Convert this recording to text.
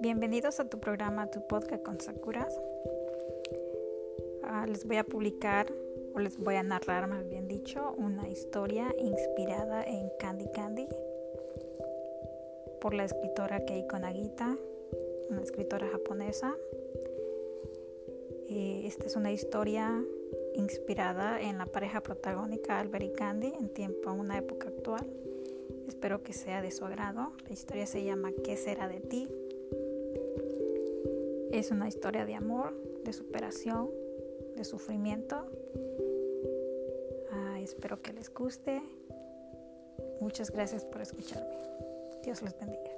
Bienvenidos a tu programa, tu podcast con Sakuras. Ah, les voy a publicar, o les voy a narrar, más bien dicho, una historia inspirada en Candy Candy por la escritora Keiko Nagita, una escritora japonesa. Eh, esta es una historia inspirada en la pareja protagónica Albert y Candy en tiempo, en una época actual. Espero que sea de su agrado. La historia se llama ¿Qué será de ti? Es una historia de amor, de superación, de sufrimiento. Ah, espero que les guste. Muchas gracias por escucharme. Dios los bendiga.